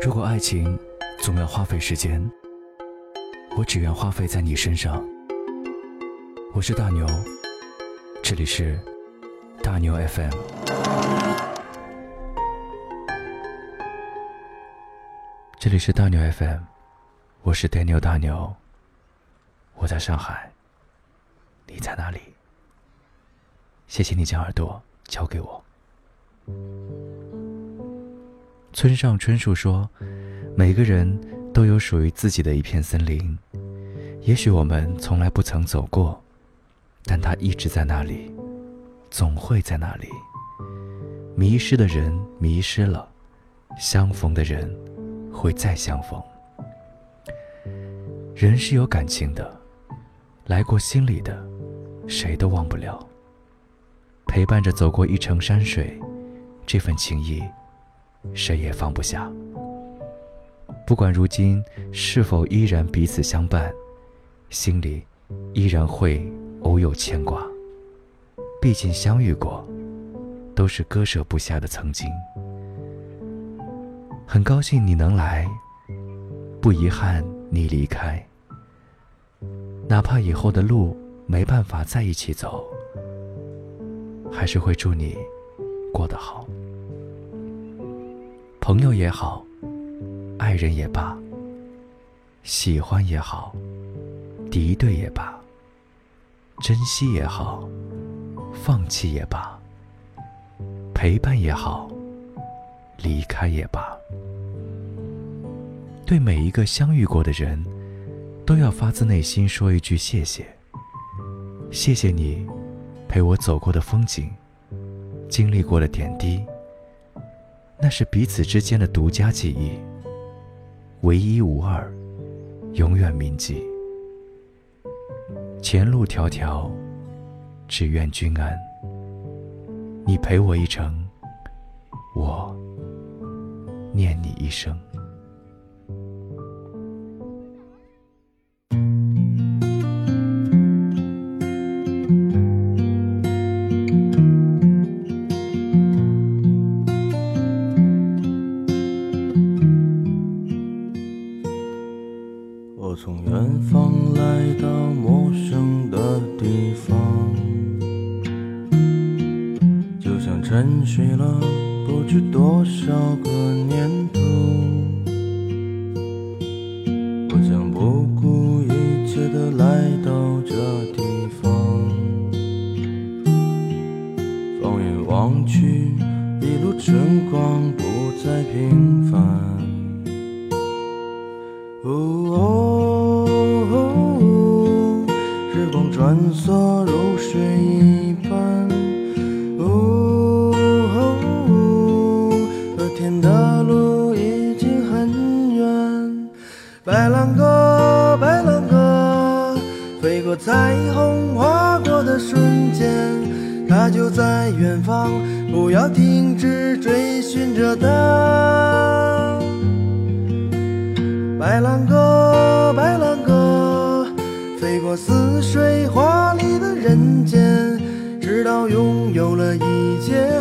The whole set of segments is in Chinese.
如果爱情总要花费时间，我只愿花费在你身上。我是大牛，这里是大牛 FM。这里是大牛 FM，我是 Daniel 大牛，我在上海，你在哪里？谢谢你将耳朵交给我。村上春树说：“每个人都有属于自己的一片森林，也许我们从来不曾走过，但它一直在那里，总会在那里。迷失的人迷失了，相逢的人会再相逢。人是有感情的，来过心里的，谁都忘不了。陪伴着走过一程山水，这份情谊。”谁也放不下。不管如今是否依然彼此相伴，心里依然会偶有牵挂。毕竟相遇过，都是割舍不下的曾经。很高兴你能来，不遗憾你离开。哪怕以后的路没办法在一起走，还是会祝你过得好。朋友也好，爱人也罢，喜欢也好，敌对也罢，珍惜也好，放弃也罢，陪伴也好，离开也罢，对每一个相遇过的人，都要发自内心说一句谢谢。谢谢你，陪我走过的风景，经历过的点滴。那是彼此之间的独家记忆，唯一无二，永远铭记。前路迢迢，只愿君安。你陪我一程，我念你一生。方来到陌生的地方，就像沉睡了不知多少个年头，我将不顾一切的来到这地方。放眼望去，一路春光不再平划过的瞬间，它就在远方，不要停止追寻着它。白兰鸽，白兰鸽，飞过似水华丽的人间，直到拥有了一切，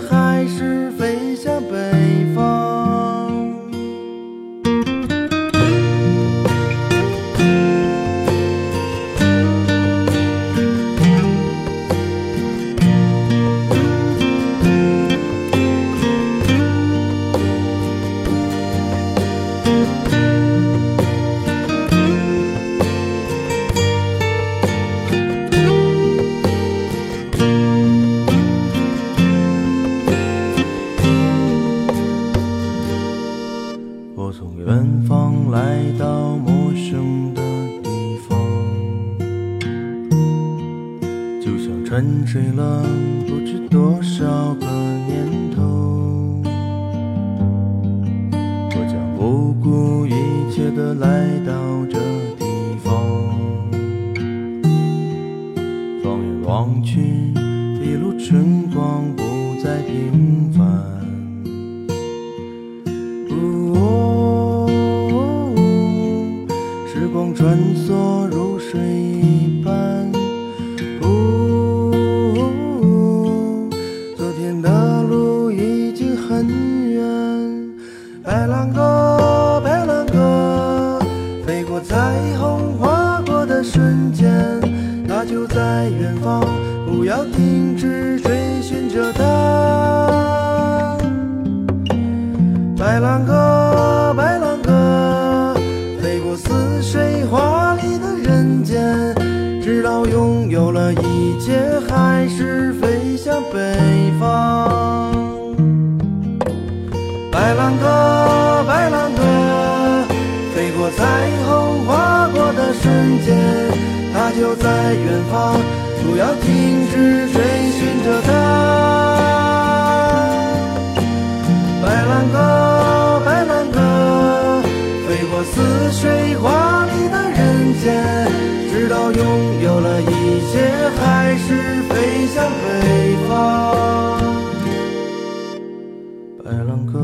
沉睡了不知多少个年头，我将不顾一切的来到到拥有了一切，还是飞向北方。白兰鸽，白兰鸽，飞过彩虹划过的瞬间，它就在远方，不要停止追寻着它。白兰鸽，却，还是飞向北方。白浪歌，